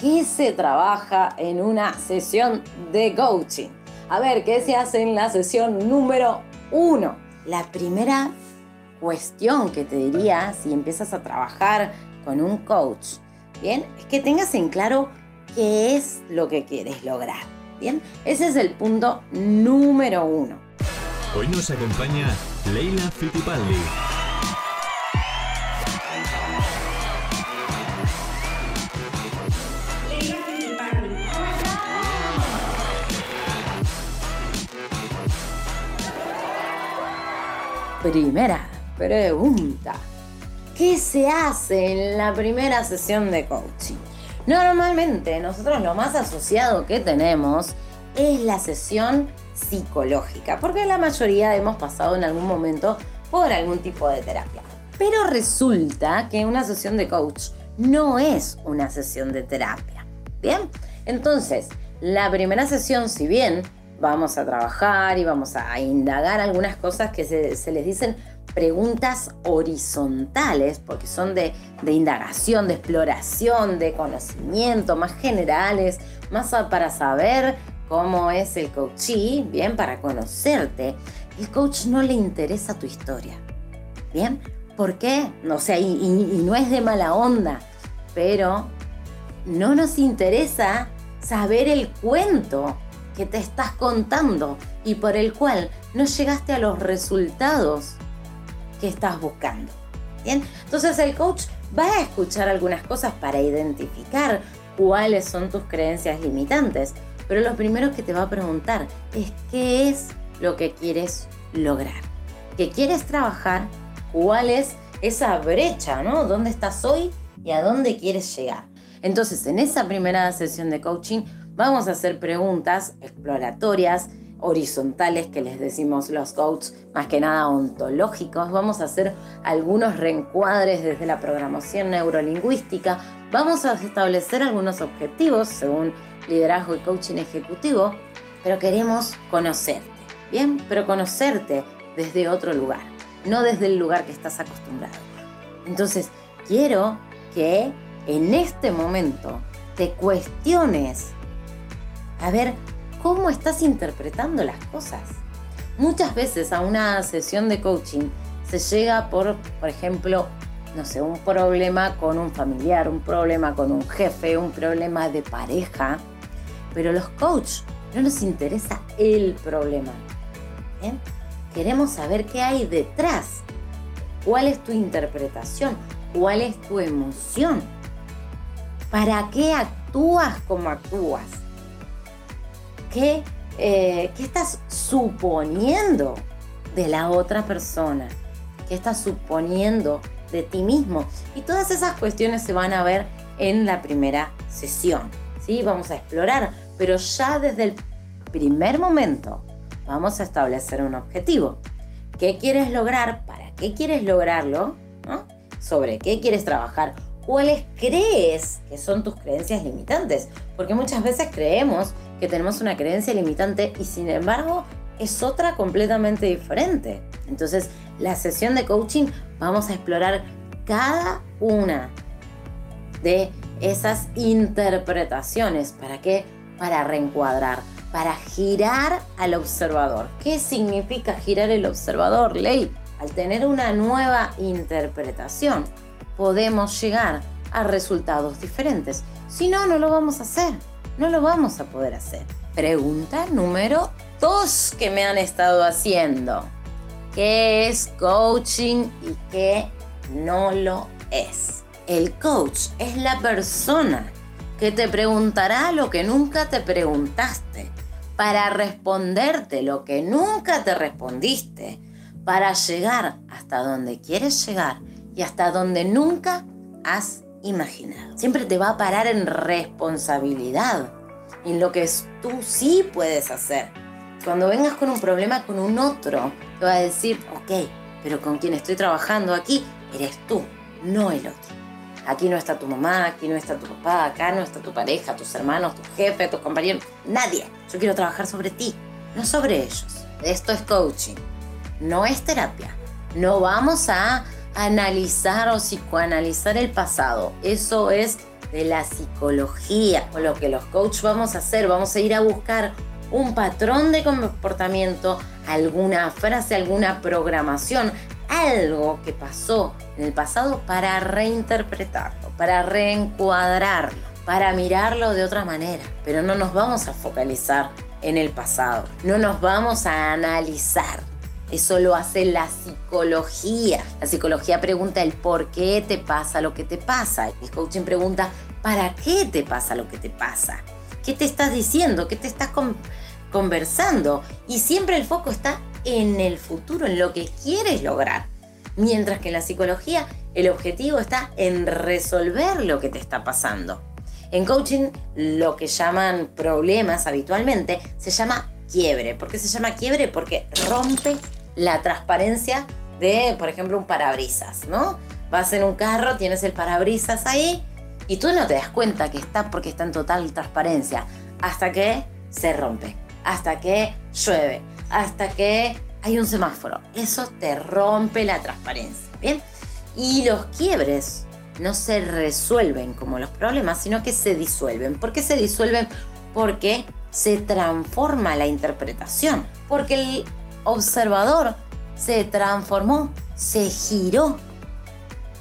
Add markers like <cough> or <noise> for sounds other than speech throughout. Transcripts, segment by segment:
¿qué se trabaja en una sesión de coaching? A ver, ¿qué se hace en la sesión número uno? La primera cuestión que te diría si empiezas a trabajar con un coach, ¿bien? Es que tengas en claro qué es lo que quieres lograr, ¿bien? Ese es el punto número uno. Hoy nos acompaña Leila Fittipaldi. Primera pregunta. ¿Qué se hace en la primera sesión de coaching? Normalmente nosotros lo más asociado que tenemos es la sesión psicológica, porque la mayoría hemos pasado en algún momento por algún tipo de terapia. Pero resulta que una sesión de coach no es una sesión de terapia. ¿Bien? Entonces, la primera sesión, si bien vamos a trabajar y vamos a indagar algunas cosas que se, les dicen preguntas horizontales, porque son de, de, indagación, de exploración, de conocimiento, más generales, más para saber cómo es el coachee, bien, para conocerte. El coach no le interesa tu historia, bien, ¿por qué? No y, y no es de mala onda, pero no nos interesa saber el cuento que te estás contando y por el cual no llegaste a los resultados que estás buscando. Bien, entonces el coach va a escuchar algunas cosas para identificar cuáles son tus creencias limitantes, pero lo primero que te va a preguntar es qué es lo que quieres lograr, qué quieres trabajar, cuál es esa brecha, ¿no? ¿Dónde estás hoy y a dónde quieres llegar? Entonces, en esa primera sesión de coaching Vamos a hacer preguntas exploratorias, horizontales que les decimos los coaches, más que nada ontológicos. Vamos a hacer algunos reencuadres desde la programación neurolingüística. Vamos a establecer algunos objetivos según liderazgo y coaching ejecutivo, pero queremos conocerte, ¿bien? Pero conocerte desde otro lugar, no desde el lugar que estás acostumbrado. Entonces, quiero que en este momento te cuestiones a ver cómo estás interpretando las cosas. Muchas veces a una sesión de coaching se llega por, por ejemplo, no sé, un problema con un familiar, un problema con un jefe, un problema de pareja, pero los coaches no nos interesa el problema. Queremos saber qué hay detrás, cuál es tu interpretación, cuál es tu emoción, para qué actúas como actúas. ¿Qué, eh, ¿Qué estás suponiendo de la otra persona? ¿Qué estás suponiendo de ti mismo? Y todas esas cuestiones se van a ver en la primera sesión. ¿sí? Vamos a explorar, pero ya desde el primer momento vamos a establecer un objetivo. ¿Qué quieres lograr? ¿Para qué quieres lograrlo? ¿Sobre qué quieres trabajar? ¿Cuáles crees que son tus creencias limitantes? Porque muchas veces creemos que tenemos una creencia limitante y sin embargo es otra completamente diferente. Entonces, la sesión de coaching vamos a explorar cada una de esas interpretaciones. ¿Para qué? Para reencuadrar, para girar al observador. ¿Qué significa girar el observador, Ley? Al tener una nueva interpretación, podemos llegar a resultados diferentes. Si no, no lo vamos a hacer no lo vamos a poder hacer. Pregunta número dos que me han estado haciendo. ¿Qué es coaching y qué no lo es? El coach es la persona que te preguntará lo que nunca te preguntaste, para responderte lo que nunca te respondiste, para llegar hasta donde quieres llegar y hasta donde nunca has imaginado. Siempre te va a parar en responsabilidad, en lo que tú sí puedes hacer. Cuando vengas con un problema con un otro, te va a decir, ok, pero con quien estoy trabajando aquí eres tú, no el otro. Aquí no está tu mamá, aquí no está tu papá, acá no está tu pareja, tus hermanos, tu jefe, tus compañeros, nadie. Yo quiero trabajar sobre ti, no sobre ellos. Esto es coaching, no es terapia. No vamos a analizar o psicoanalizar el pasado. Eso es de la psicología. O lo que los coaches vamos a hacer, vamos a ir a buscar un patrón de comportamiento, alguna frase, alguna programación, algo que pasó en el pasado para reinterpretarlo, para reencuadrarlo, para mirarlo de otra manera. Pero no nos vamos a focalizar en el pasado, no nos vamos a analizar. Eso lo hace la psicología. La psicología pregunta el por qué te pasa lo que te pasa. El coaching pregunta para qué te pasa lo que te pasa. ¿Qué te estás diciendo? ¿Qué te estás conversando? Y siempre el foco está en el futuro, en lo que quieres lograr. Mientras que en la psicología el objetivo está en resolver lo que te está pasando. En coaching lo que llaman problemas habitualmente se llama quiebre. ¿Por qué se llama quiebre? Porque rompe la transparencia de, por ejemplo, un parabrisas, ¿no? Vas en un carro, tienes el parabrisas ahí y tú no te das cuenta que está porque está en total transparencia hasta que se rompe, hasta que llueve, hasta que hay un semáforo. Eso te rompe la transparencia. ¿Bien? Y los quiebres no se resuelven como los problemas, sino que se disuelven. ¿Por qué se disuelven? Porque se transforma la interpretación. Porque el observador se transformó, se giró.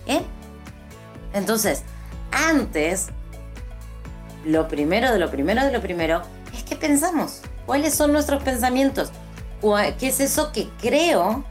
¿Eh? Entonces, antes, lo primero de lo primero de lo primero es que pensamos. ¿Cuáles son nuestros pensamientos? ¿Qué es eso que creo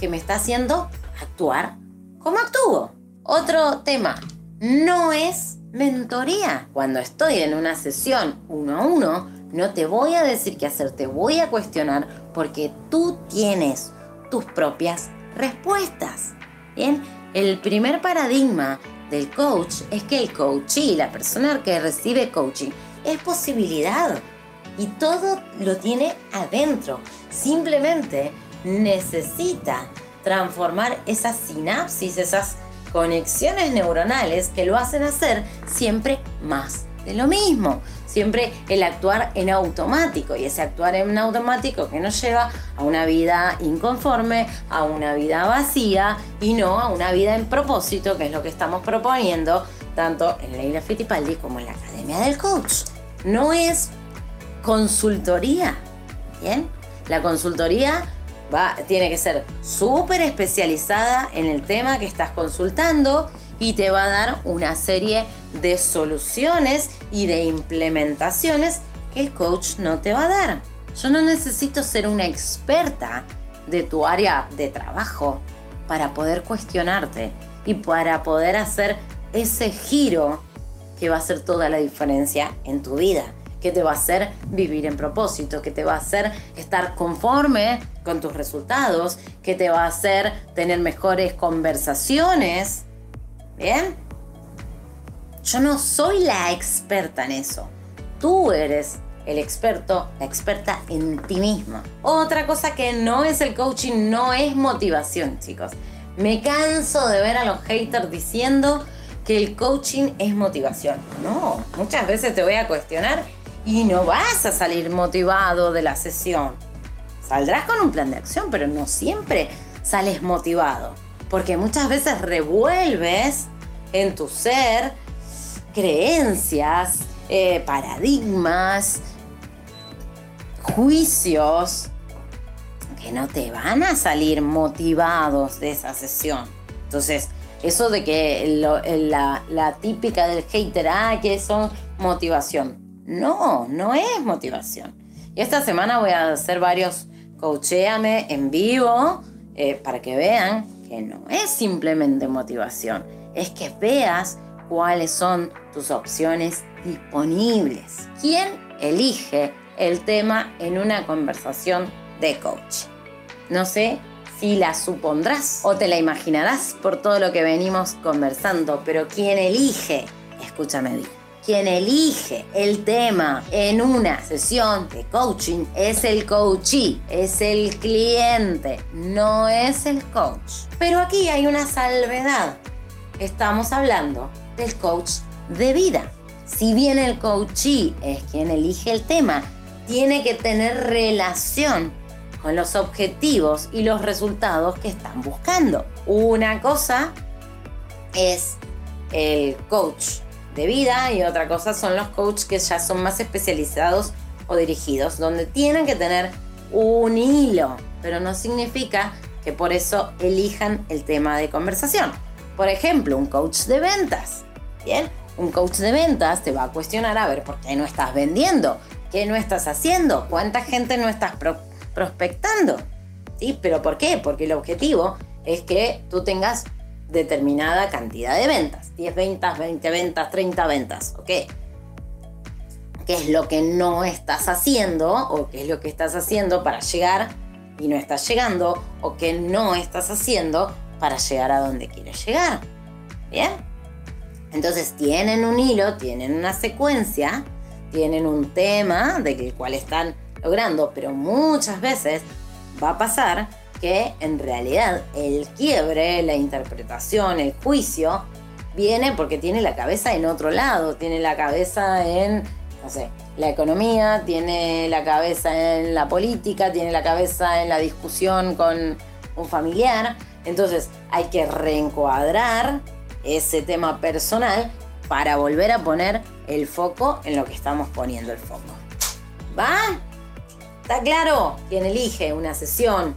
que me está haciendo actuar como actúo? Otro tema, no es mentoría. Cuando estoy en una sesión uno a uno, no te voy a decir qué hacer, te voy a cuestionar porque tú tienes tus propias respuestas. Bien, el primer paradigma del coach es que el coachee, la persona que recibe coaching, es posibilidad y todo lo tiene adentro. Simplemente necesita transformar esas sinapsis, esas conexiones neuronales que lo hacen hacer siempre más de lo mismo. Siempre el actuar en automático y ese actuar en automático que nos lleva a una vida inconforme, a una vida vacía y no a una vida en propósito, que es lo que estamos proponiendo tanto en Leila Fittipaldi como en la Academia del Coach. No es consultoría. ¿Bien? La consultoría va, tiene que ser súper especializada en el tema que estás consultando y te va a dar una serie de soluciones y de implementaciones que el coach no te va a dar. Yo no necesito ser una experta de tu área de trabajo para poder cuestionarte y para poder hacer ese giro que va a hacer toda la diferencia en tu vida que te va a hacer vivir en propósito, que te va a hacer estar conforme con tus resultados, que te va a hacer tener mejores conversaciones. ¿Bien? Yo no soy la experta en eso. Tú eres el experto, la experta en ti misma. Otra cosa que no es el coaching, no es motivación, chicos. Me canso de ver a los haters diciendo que el coaching es motivación. No, muchas veces te voy a cuestionar y no vas a salir motivado de la sesión. Saldrás con un plan de acción, pero no siempre sales motivado. Porque muchas veces revuelves en tu ser creencias, eh, paradigmas, juicios que no te van a salir motivados de esa sesión. Entonces, eso de que la, típica del hater, ah, que son motivación. No, no es motivación. Y esta semana voy a hacer varios coachéame en vivo eh, para que vean que no es simplemente motivación, es que veas cuáles son tus opciones disponibles. ¿Quién elige el tema en una conversación de coach? No sé si la supondrás o te la imaginarás por todo lo que venimos conversando, pero ¿quién elige? Escúchame bien quien elige el tema en una sesión de coaching es el coachee, es el cliente, no es el coach. Pero aquí hay una salvedad. Estamos hablando del coach de vida. Si bien el coachee es quien elige el tema, tiene que tener relación con los objetivos y los resultados que están buscando. Una cosa es el coach de vida y otra cosa son los coaches que ya son más especializados o dirigidos, donde tienen que tener un hilo, pero no significa que por eso elijan el tema de conversación. Por ejemplo, un coach de ventas. Bien, un coach de ventas te va a cuestionar a ver por qué no estás vendiendo, qué no estás haciendo, cuánta gente no estás prospectando. ¿Sí? ¿Pero por qué? Porque el objetivo es que tú tengas determinada cantidad de ventas. 10 ventas, 20 ventas, 30 ventas. ¿Ok? ¿Qué es lo que no estás haciendo o qué es lo que estás haciendo para llegar y no estás llegando o qué no estás haciendo para llegar a donde quieres llegar? ¿Bien? Entonces tienen un hilo, tienen una secuencia, tienen un tema de cual están logrando, pero muchas veces va a pasar que en realidad el quiebre, la interpretación, el juicio, viene porque tiene la cabeza en otro lado, tiene la cabeza en, no sé, la economía, tiene la cabeza en la política, tiene la cabeza en la discusión con un familiar. Entonces hay que reencuadrar ese tema personal para volver a poner el foco en lo que estamos poniendo el foco. ¿Va? ¿Está claro? Quien elige una sesión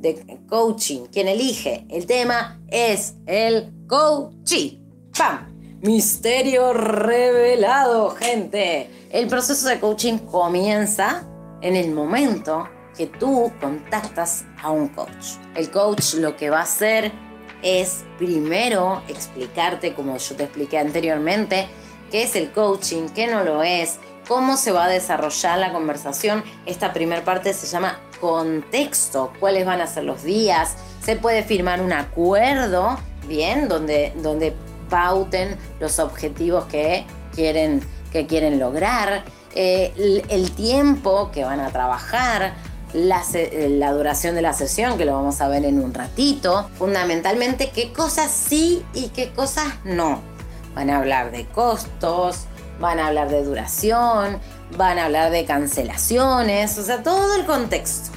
de coaching, quien elige el tema es el coaching. ¡Pam! Misterio revelado, gente. El proceso de coaching comienza en el momento que tú contactas a un coach. El coach lo que va a hacer es primero explicarte, como yo te expliqué anteriormente, qué es el coaching, qué no lo es, cómo se va a desarrollar la conversación. Esta primera parte se llama contexto, cuáles van a ser los días, se puede firmar un acuerdo, bien, donde, donde pauten los objetivos que quieren, que quieren lograr, eh, el, tiempo que van a trabajar, la, la, duración de la sesión, que lo vamos a ver en un ratito, fundamentalmente qué cosas sí y qué cosas no. Van a hablar de costos, van a hablar de duración, van a hablar de cancelaciones, o sea, todo el contexto.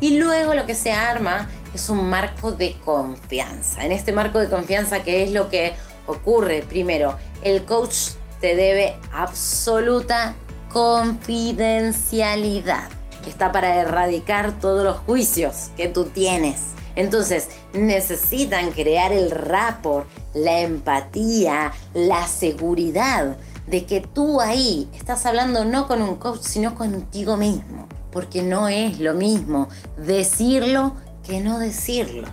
Y luego lo que se arma es un marco de confianza. En este marco de confianza, ¿qué es lo que ocurre? Primero, el coach te debe absoluta confidencialidad, que está para erradicar todos los juicios que tú tienes. Entonces, necesitan crear el rapport, la empatía, la seguridad de que tú ahí estás hablando no con un coach, sino contigo mismo. Porque no es lo mismo decirlo que no decirlo.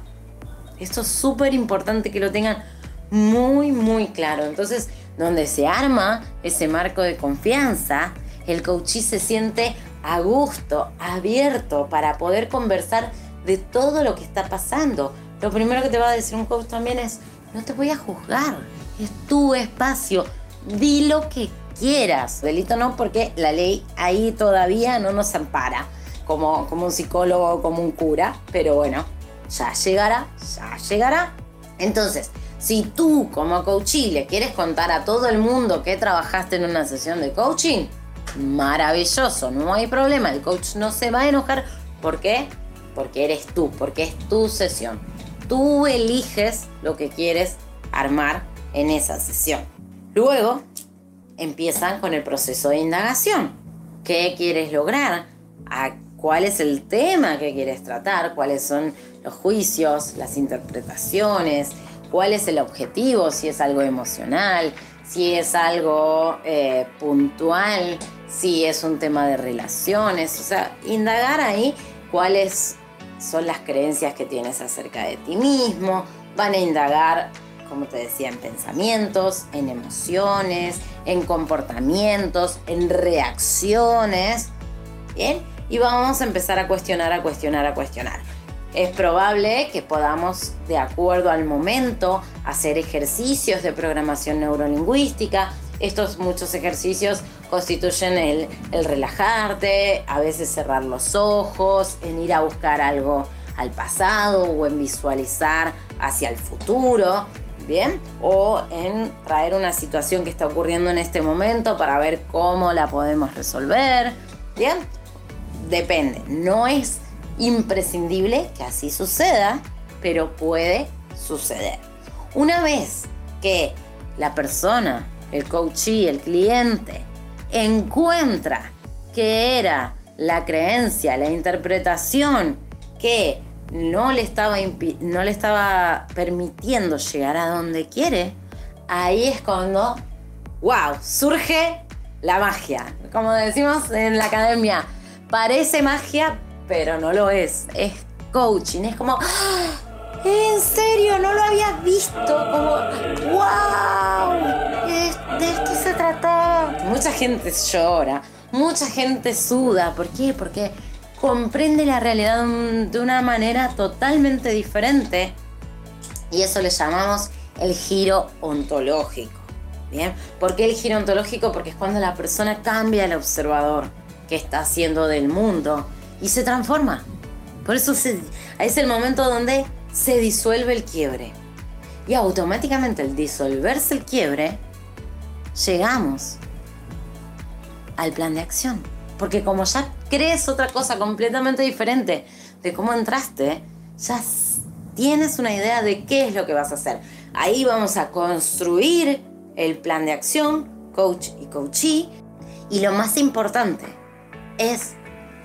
Esto es súper importante que lo tengan muy, muy claro. Entonces, donde se arma ese marco de confianza, el coachí se siente a gusto, abierto para poder conversar de todo lo que está pasando. Lo primero que te va a decir un coach también es, no te voy a juzgar, es tu espacio, di lo que quieras. Delito no, porque la ley ahí todavía no nos ampara como, como un psicólogo, como un cura, pero bueno, ya llegará, ya llegará. Entonces, si tú como coachí le quieres contar a todo el mundo que trabajaste en una sesión de coaching, maravilloso, no hay problema, el coach no se va a enojar. ¿Por qué? Porque eres tú, porque es tu sesión. Tú eliges lo que quieres armar en esa sesión. Luego empiezan con el proceso de indagación. ¿Qué quieres lograr? ¿Cuál es el tema que quieres tratar? ¿Cuáles son los juicios, las interpretaciones? ¿Cuál es el objetivo? Si es algo emocional, si es algo eh, puntual, si es un tema de relaciones. O sea, indagar ahí cuáles son las creencias que tienes acerca de ti mismo. Van a indagar como te decía, en pensamientos, en emociones, en comportamientos, en reacciones. Bien, y vamos a empezar a cuestionar, a cuestionar, a cuestionar. Es probable que podamos, de acuerdo al momento, hacer ejercicios de programación neurolingüística. Estos muchos ejercicios constituyen el, el relajarte, a veces cerrar los ojos, en ir a buscar algo al pasado o en visualizar hacia el futuro. ¿Bien? O en traer una situación que está ocurriendo en este momento para ver cómo la podemos resolver, ¿bien? Depende, no es imprescindible que así suceda, pero puede suceder. Una vez que la persona el coachee, el cliente, encuentra que era la creencia, la interpretación que no le estaba, no le estaba permitiendo llegar a donde quiere, ahí es cuando, wow, surge la magia. Como decimos en la academia, parece magia, pero no lo es. Es coaching, es como, ¡Ah! ¿en serio? No lo había visto. Como, wow, de esto se trataba. Mucha gente llora, mucha gente suda. ¿Por qué? Porque comprende la realidad de una manera totalmente diferente. Y eso le llamamos el giro ontológico. ¿Bien? ¿Por qué el giro ontológico? Porque es cuando la persona cambia el observador que está haciendo del mundo y se transforma. Por eso es el momento donde se disuelve el quiebre. Y automáticamente al disolverse el quiebre, llegamos al plan de acción. Porque como ya crees otra cosa completamente diferente de cómo entraste, ya tienes una idea de qué es lo que vas a hacer. Ahí vamos a construir el plan de acción, coach y coachee. Y lo más importante es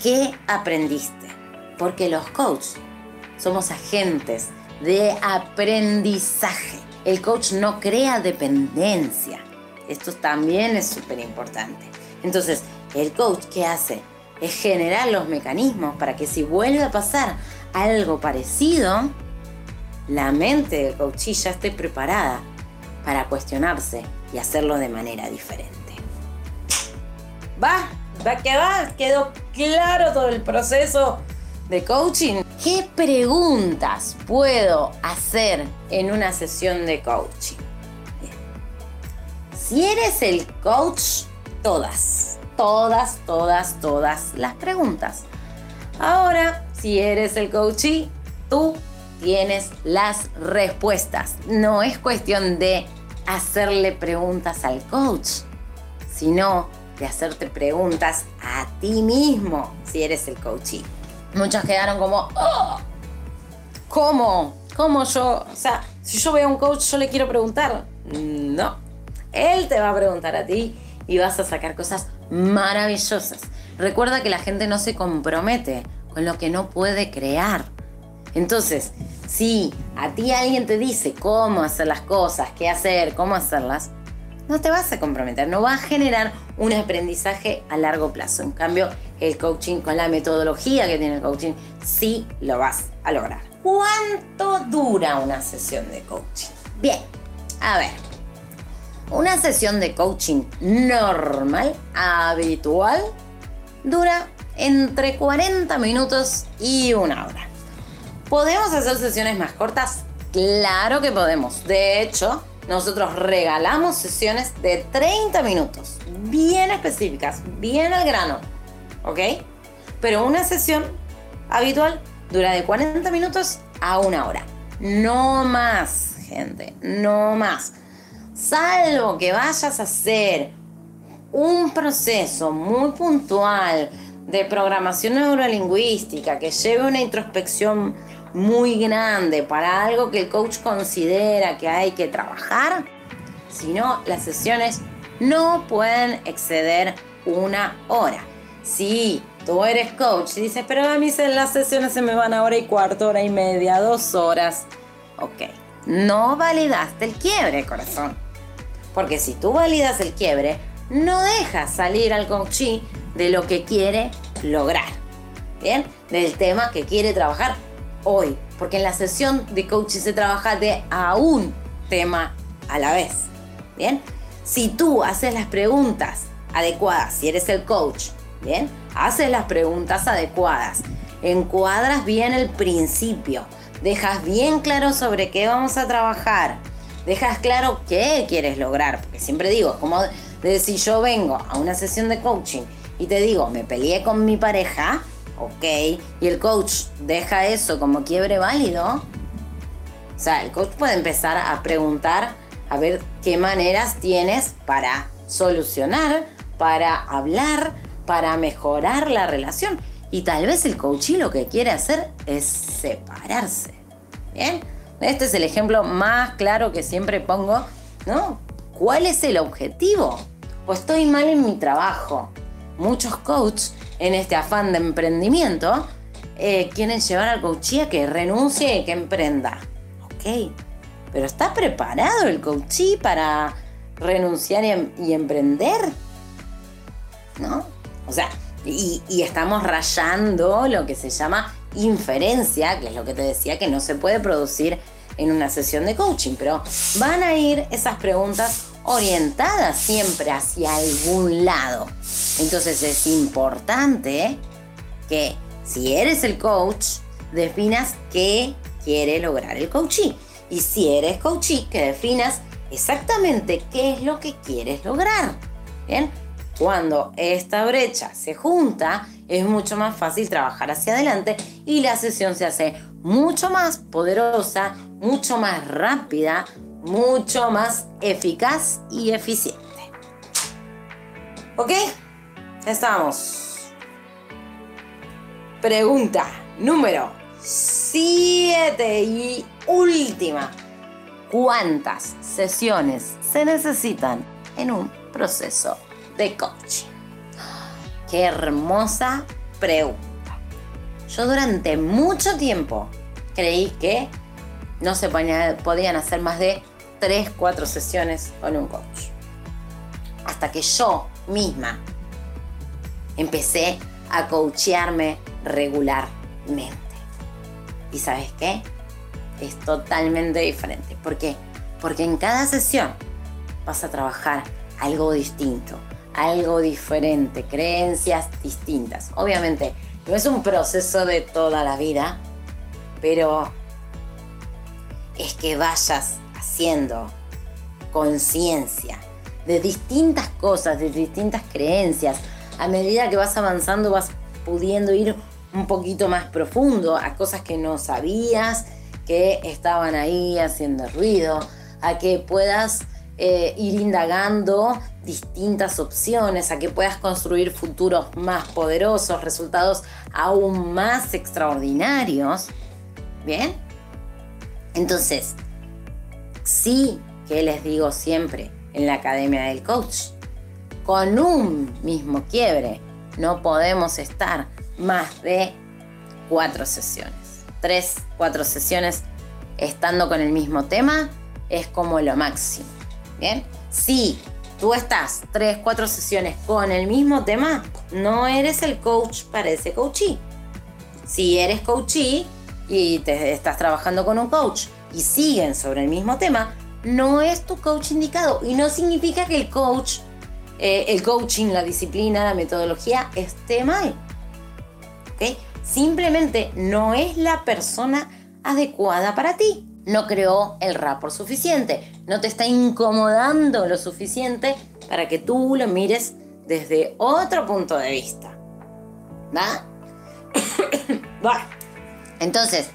qué aprendiste. Porque los coaches somos agentes de aprendizaje. El coach no crea dependencia. Esto también es súper importante. Entonces, el coach, ¿qué hace? Es generar los mecanismos para que si vuelve a pasar algo parecido, la mente del coach ya esté preparada para cuestionarse y hacerlo de manera diferente. ¿Va? ¿Va que va? ¿Quedó claro todo el proceso de coaching? ¿Qué preguntas puedo hacer en una sesión de coaching? Si eres el coach, todas todas, todas, todas las preguntas. Ahora, si eres el coachee, tú tienes las respuestas. No es cuestión de hacerle preguntas al coach, sino de hacerte preguntas a ti mismo si eres el coachee. Muchos quedaron como, oh, ¿cómo? ¿Cómo yo? O sea, si yo veo a un coach, yo le quiero preguntar. No, él te va a preguntar a ti y vas a sacar cosas maravillosas. Recuerda que la gente no se compromete con lo que no puede crear. Entonces, si a ti alguien te dice cómo hacer las cosas, qué hacer, cómo hacerlas, no te vas a comprometer, no va a generar un aprendizaje a largo plazo. En cambio, el coaching, con la metodología que tiene el coaching, sí lo vas a lograr. ¿Cuánto dura una sesión de coaching? Bien, a ver, una sesión de coaching normal, habitual, dura entre 40 minutos y una hora. ¿Podemos hacer sesiones más cortas? Claro que podemos. De hecho, nosotros regalamos sesiones de 30 minutos, bien específicas, bien al grano. ¿Ok? Pero una sesión habitual dura de 40 minutos a una hora. No más, gente, no más. Salvo que vayas a hacer un proceso muy puntual de programación neurolingüística que lleve una introspección muy grande para algo que el coach considera que hay que trabajar, si no, las sesiones no pueden exceder una hora. Si tú eres coach y dices, pero a mí las sesiones se me van a hora y cuarto, hora y media, dos horas, ok, no validaste el quiebre, corazón. Porque si tú validas el quiebre, no dejas salir al coachee de lo que quiere lograr. ¿Bien? Del tema que quiere trabajar hoy. Porque en la sesión de coaching se trabaja de a un tema a la vez. ¿Bien? Si tú haces las preguntas adecuadas, si eres el coach, ¿bien? Haces las preguntas adecuadas, encuadras bien el principio, dejas bien claro sobre qué vamos a trabajar, dejas claro qué quieres lograr, porque siempre digo, como de si yo vengo a una sesión de coaching y te digo, me peleé con mi pareja, ok, y el coach deja eso como quiebre válido, o sea, el coach puede empezar a preguntar a ver qué maneras tienes para solucionar, para hablar, para mejorar la relación. Y tal vez el coach lo que quiere hacer es separarse. ¿Bien? Este es el ejemplo más claro que siempre pongo, ¿no? ¿Cuál es el objetivo? O estoy mal en mi trabajo. Muchos coaches en este afán de emprendimiento eh, quieren llevar al coachí a que renuncie y que emprenda. Ok, pero ¿está preparado el coachí para renunciar y, y emprender? ¿No? O sea, y, estamos rayando lo que se llama inferencia, que es lo que te decía que no se puede producir en una sesión de coaching, pero van a ir esas preguntas orientadas siempre hacia algún lado. Entonces es importante que si eres el coach, definas qué quiere lograr el coachee. Y si eres coachee, que definas exactamente qué es lo que quieres lograr. Bien, cuando esta brecha se junta, es mucho más fácil trabajar hacia adelante y la sesión se hace mucho más poderosa, mucho más rápida, mucho más eficaz y eficiente. ¿Ok? Estamos. Pregunta número 7 y última. ¿Cuántas sesiones se necesitan en un proceso de coaching? Qué hermosa pregunta. Yo durante mucho tiempo creí que no se podían hacer más de 3, 4 sesiones con un coach. Hasta que yo misma empecé a coachearme regularmente. ¿Y sabes qué? Es totalmente diferente. ¿Por qué? Porque en cada sesión vas a trabajar algo distinto, algo diferente, creencias distintas. Obviamente, no es un proceso de toda la vida, pero es que vayas haciendo conciencia de distintas cosas, de distintas creencias. A medida que vas avanzando vas pudiendo ir un poquito más profundo a cosas que no sabías que estaban ahí haciendo ruido, a que puedas eh, ir indagando distintas opciones, a que puedas construir futuros más poderosos, resultados aún más extraordinarios. ¿Bien? Entonces, sí que les digo siempre en la Academia del Coach, con un mismo quiebre no podemos estar más de cuatro sesiones. Tres, cuatro sesiones estando con el mismo tema es como lo máximo. Bien, si tú estás tres, cuatro sesiones con el mismo tema, no eres el coach para ese coachee. Si eres coachee y te estás trabajando con un coach y siguen sobre el mismo tema, no es tu coach indicado. Y no significa que el coach, eh, el coaching, la disciplina, la metodología esté mal. ¿Ok? Simplemente no es la persona adecuada para ti no creó el rapport suficiente, no te está incomodando lo suficiente para que tú lo mires desde otro punto de vista. ¿Va? <coughs> ¿Va? Entonces,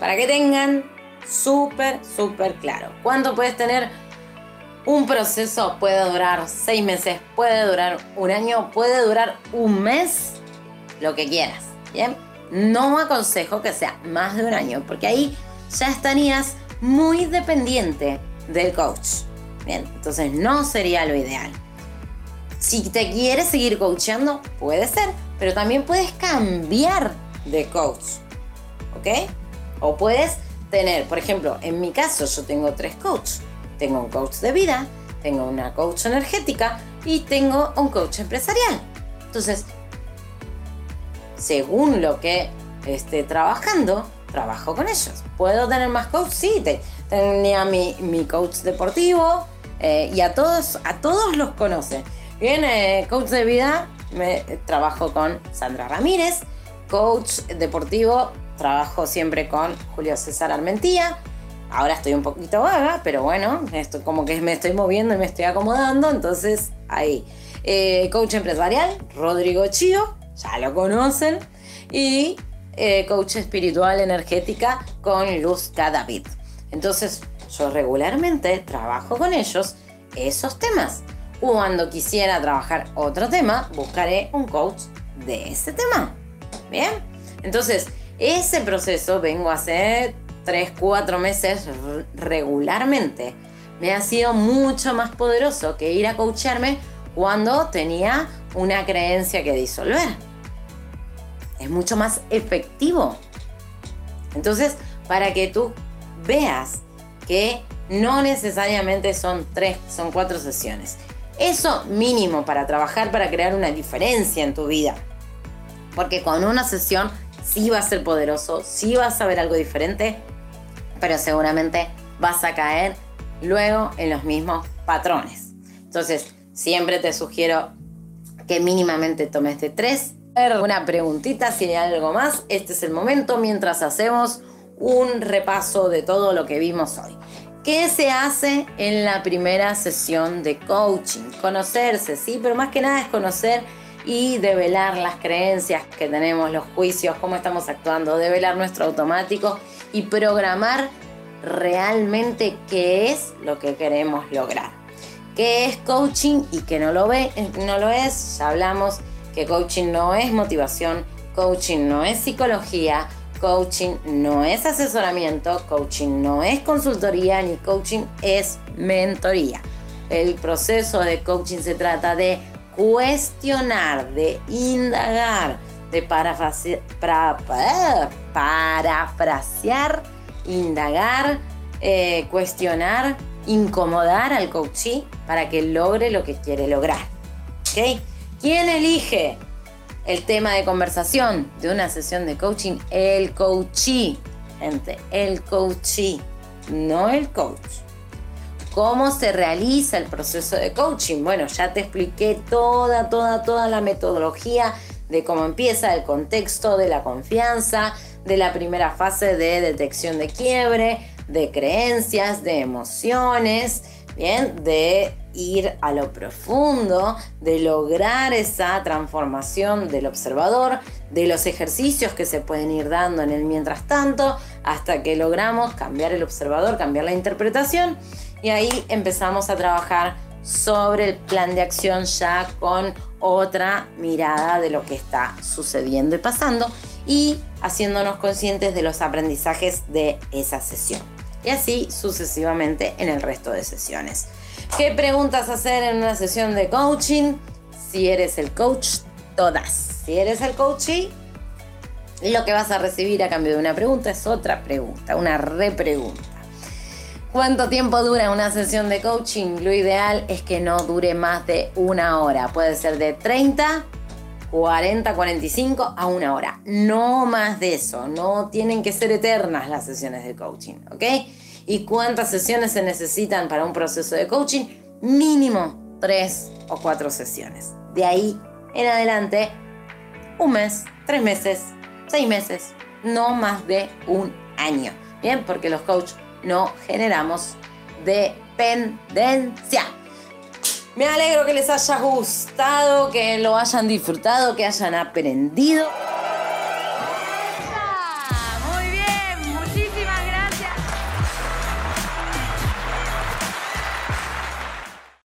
para que tengan súper, súper claro, ¿cuánto puedes tener? Un proceso puede durar seis meses, puede durar un año, puede durar un mes, lo que quieras. ¿Bien? No aconsejo que sea más de un año, porque ahí ya estarías muy dependiente del coach. Entonces no sería lo ideal. Si te quieres seguir coachando, puede ser, pero también puedes cambiar de coach. ¿Ok? O puedes tener, por ejemplo, en mi caso yo tengo tres coaches. Tengo un coach de vida, tengo una coach energética y tengo un coach empresarial. Entonces, según lo que esté trabajando, trabajo con ellos. ¿Puedo tener más coach? Sí, tenía mi, coach deportivo eh, y a todos, a todos los conoce. Bien, eh, coach de vida, me, trabajo con Sandra Ramírez. Coach deportivo, trabajo siempre con Julio César Armentía. Ahora estoy un poquito vaga, pero bueno, esto como que me estoy moviendo y me estoy acomodando, entonces ahí. Eh, coach empresarial, Rodrigo Chío, ya lo conocen. Y eh, coach espiritual energética con Luz David. Entonces, yo regularmente trabajo con ellos esos temas. Cuando quisiera trabajar otro tema, buscaré un coach de ese tema. Bien, entonces ese proceso vengo a hacer 3, 4 meses regularmente me ha sido mucho más poderoso que ir a coacharme cuando tenía una creencia que disolver. Es mucho más efectivo. Entonces, para que tú veas que no necesariamente son tres, son cuatro sesiones. Eso mínimo para trabajar, para crear una diferencia en tu vida. Porque con una sesión sí va a ser poderoso, sí vas a ver algo diferente, pero seguramente vas a caer luego en los mismos patrones. Entonces, siempre te sugiero que mínimamente tomes de tres. Una preguntita, si hay algo más, este es el momento mientras hacemos un repaso de todo lo que vimos hoy. ¿Qué se hace en la primera sesión de coaching? Conocerse, sí, pero más que nada es conocer y develar las creencias que tenemos, los juicios, cómo estamos actuando, develar nuestro automático y programar realmente qué es lo que queremos lograr. ¿Qué es coaching y qué no lo, ve, no lo es? Ya hablamos que coaching no es motivación, coaching no es psicología, coaching no es asesoramiento, coaching no es consultoría, ni coaching es mentoría. El proceso de coaching se trata de cuestionar, de indagar, de parafrasear, parafrasear indagar, eh, cuestionar, incomodar al coachee para que logre lo que quiere lograr. ¿Ok? ¿Quién elige el tema de conversación de una sesión de coaching? El coachee, gente, el coachee, no el coach. ¿Cómo se realiza el proceso de coaching? Bueno, ya te expliqué toda, toda, toda la metodología de cómo empieza, el contexto, de la confianza, de la primera fase de detección de quiebre, de creencias, de emociones, bien, de ir a lo profundo, de lograr esa transformación del observador, de los ejercicios que se pueden ir dando en el mientras tanto, hasta que logramos cambiar el observador, cambiar la interpretación y ahí empezamos a trabajar sobre el plan de acción ya con otra mirada de lo que está sucediendo y pasando y haciéndonos conscientes de los aprendizajes de esa sesión. Y así sucesivamente en el resto de sesiones. ¿Qué preguntas hacer en una sesión de coaching? Si eres el coach, todas. Si eres el coachee, lo que vas a recibir a cambio de una pregunta es otra pregunta, una repregunta. ¿Cuánto tiempo dura una sesión de coaching? Lo ideal es que no dure más de una hora. Puede ser de 30 40, 45 a una hora. No más de eso. No tienen que ser eternas las sesiones de coaching, ¿ok? ¿Y cuántas sesiones se necesitan para un proceso de coaching? Mínimo 3 o 4 sesiones. De ahí en adelante, un mes, tres meses, seis meses, no más de un año. Bien, porque los coaches no generamos dependencia. Me alegro que les haya gustado, que lo hayan disfrutado, que hayan aprendido.